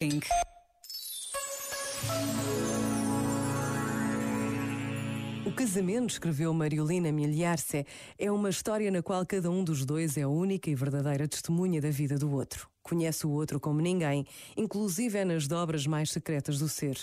Pink. O casamento, escreveu Mariolina Miliarce, é uma história na qual cada um dos dois é a única e verdadeira testemunha da vida do outro. Conhece o outro como ninguém, inclusive é nas dobras mais secretas do ser.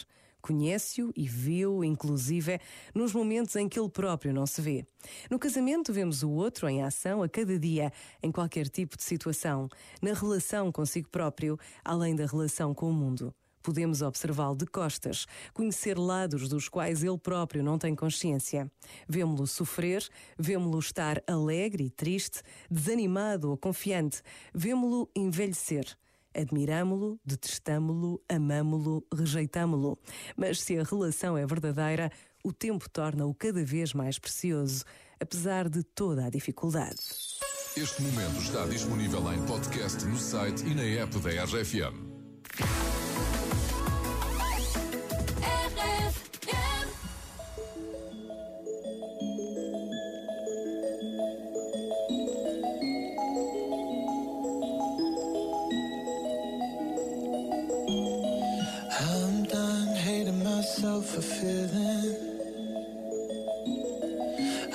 Conhece-o e viu, inclusive, nos momentos em que ele próprio não se vê. No casamento, vemos o outro em ação a cada dia, em qualquer tipo de situação, na relação consigo próprio, além da relação com o mundo. Podemos observá-lo de costas, conhecer lados dos quais ele próprio não tem consciência. Vemo-lo sofrer, vemo-lo estar alegre e triste, desanimado ou confiante, vemo-lo envelhecer. Admiramo-lo, detestamo-lo, amamo-lo, rejeitamo-lo. Mas se a relação é verdadeira, o tempo torna-o cada vez mais precioso, apesar de toda a dificuldade. Este momento está disponível em podcast no site e na app da RFM. Feeling.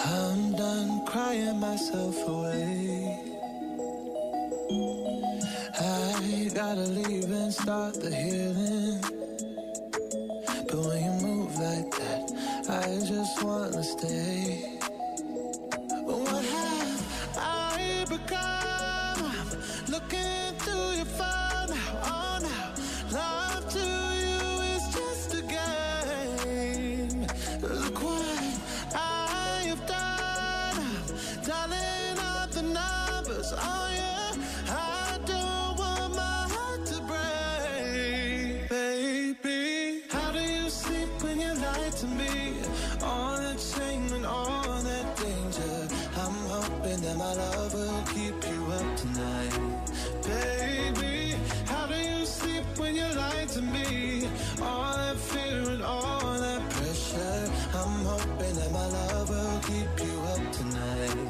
I'm done crying myself away. I gotta leave and start the healing. But when you move like that, I just wanna stay. What have I become? Dialing up the numbers. Oh yeah, I don't want my heart to break, baby. How do you sleep when you lie to me? All that shame and all that danger. I'm hoping that my love will keep you up tonight, baby. How do you sleep when you lie to me? All that fear and all that pressure. I'm hoping that my love will keep you up tonight.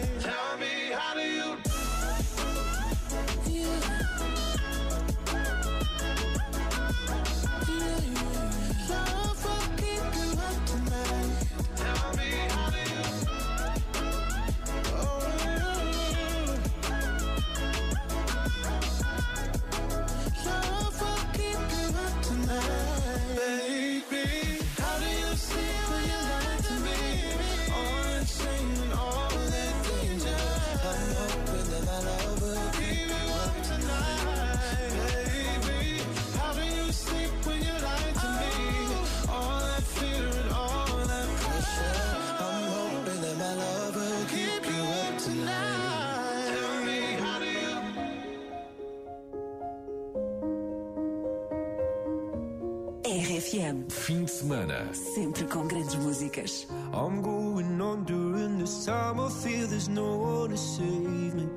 RFM, Fim de semana. sempre com grandes músicas. I'm going on during this time. I feel there's no one to save me.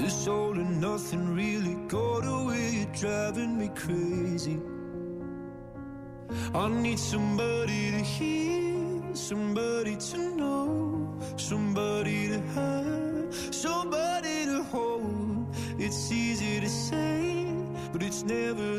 This all and nothing really got away, driving me crazy. I need somebody to hear, somebody to know, somebody to have, never